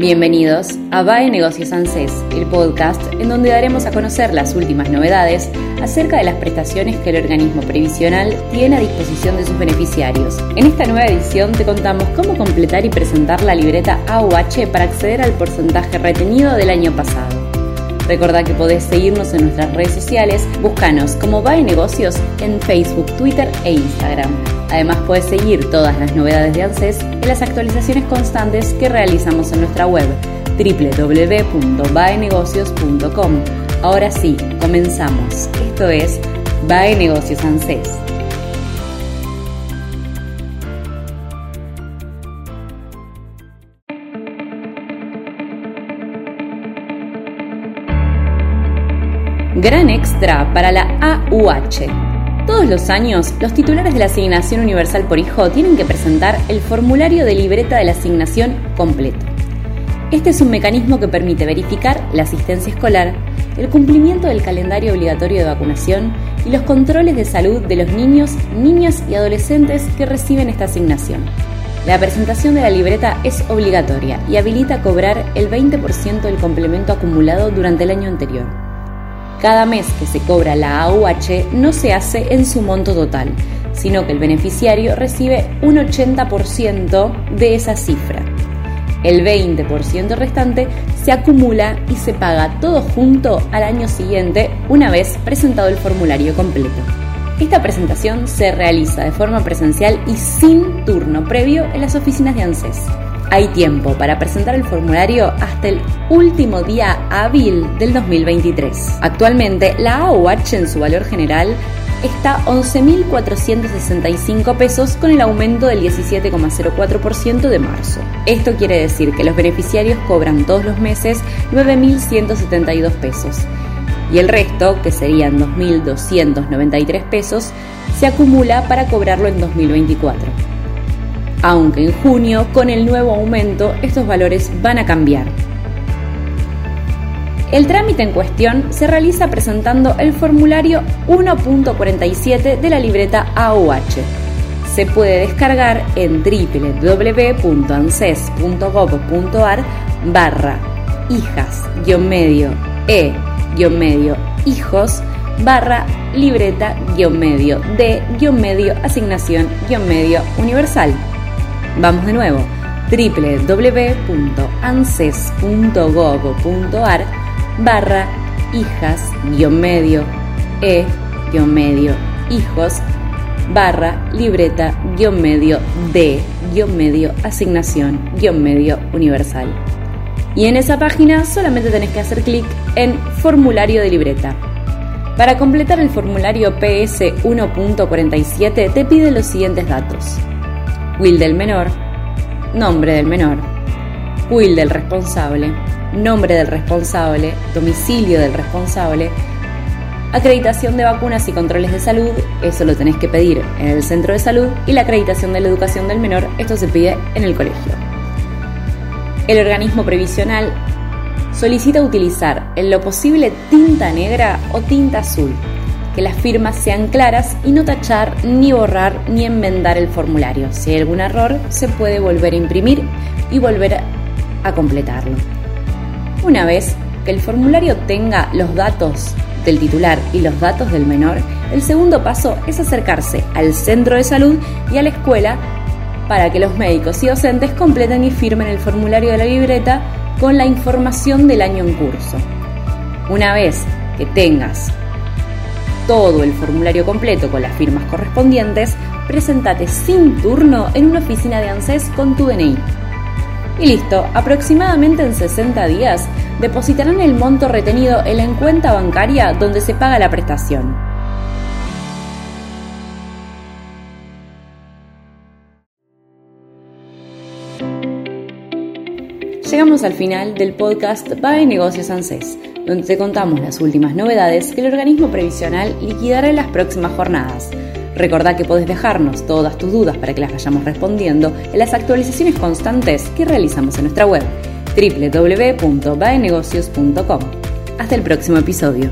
Bienvenidos a BAE Negocios ANSES, el podcast en donde daremos a conocer las últimas novedades acerca de las prestaciones que el organismo previsional tiene a disposición de sus beneficiarios. En esta nueva edición te contamos cómo completar y presentar la libreta AUH para acceder al porcentaje retenido del año pasado. Recordá que podés seguirnos en nuestras redes sociales, búscanos como BAE Negocios en Facebook, Twitter e Instagram. Además puedes seguir todas las novedades de ANSES en las actualizaciones constantes que realizamos en nuestra web www.baenegocios.com. Ahora sí, comenzamos. Esto es BAE Negocios ANSES. Gran extra para la AUH todos los años, los titulares de la Asignación Universal por Hijo tienen que presentar el formulario de libreta de la asignación completo. Este es un mecanismo que permite verificar la asistencia escolar, el cumplimiento del calendario obligatorio de vacunación y los controles de salud de los niños, niñas y adolescentes que reciben esta asignación. La presentación de la libreta es obligatoria y habilita cobrar el 20% del complemento acumulado durante el año anterior. Cada mes que se cobra la AUH no se hace en su monto total, sino que el beneficiario recibe un 80% de esa cifra. El 20% restante se acumula y se paga todo junto al año siguiente una vez presentado el formulario completo. Esta presentación se realiza de forma presencial y sin turno previo en las oficinas de ANSES. Hay tiempo para presentar el formulario hasta el último día hábil del 2023. Actualmente, la AOH en su valor general está 11.465 pesos con el aumento del 17,04% de marzo. Esto quiere decir que los beneficiarios cobran todos los meses 9.172 pesos y el resto, que serían 2.293 pesos, se acumula para cobrarlo en 2024 aunque en junio, con el nuevo aumento, estos valores van a cambiar. El trámite en cuestión se realiza presentando el formulario 1.47 de la libreta AUH. Se puede descargar en www.anses.gov.ar barra hijas-medio e-medio hijos barra libreta-medio de-medio asignación-medio universal. Vamos de nuevo, www.anses.gov.ar barra hijas-medio e-medio hijos barra libreta-medio de-medio asignación-medio universal. Y en esa página solamente tenés que hacer clic en formulario de libreta. Para completar el formulario PS 1.47 te pide los siguientes datos will del menor, nombre del menor, will del responsable, nombre del responsable, domicilio del responsable, acreditación de vacunas y controles de salud, eso lo tenés que pedir en el centro de salud, y la acreditación de la educación del menor, esto se pide en el colegio. El organismo previsional solicita utilizar en lo posible tinta negra o tinta azul que las firmas sean claras y no tachar, ni borrar, ni enmendar el formulario. Si hay algún error, se puede volver a imprimir y volver a completarlo. Una vez que el formulario tenga los datos del titular y los datos del menor, el segundo paso es acercarse al centro de salud y a la escuela para que los médicos y docentes completen y firmen el formulario de la libreta con la información del año en curso. Una vez que tengas todo el formulario completo con las firmas correspondientes, presentate sin turno en una oficina de ANSES con tu DNI. Y listo, aproximadamente en 60 días depositarán el monto retenido en la cuenta bancaria donde se paga la prestación. Llegamos al final del podcast BAE Negocios ANSES, donde te contamos las últimas novedades que el organismo previsional liquidará en las próximas jornadas. Recordá que podés dejarnos todas tus dudas para que las vayamos respondiendo en las actualizaciones constantes que realizamos en nuestra web www.baenegocios.com. Hasta el próximo episodio.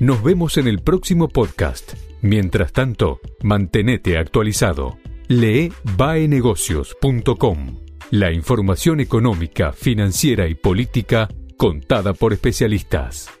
Nos vemos en el próximo podcast. Mientras tanto, mantenete actualizado. Lee baenegocios.com. La información económica, financiera y política contada por especialistas.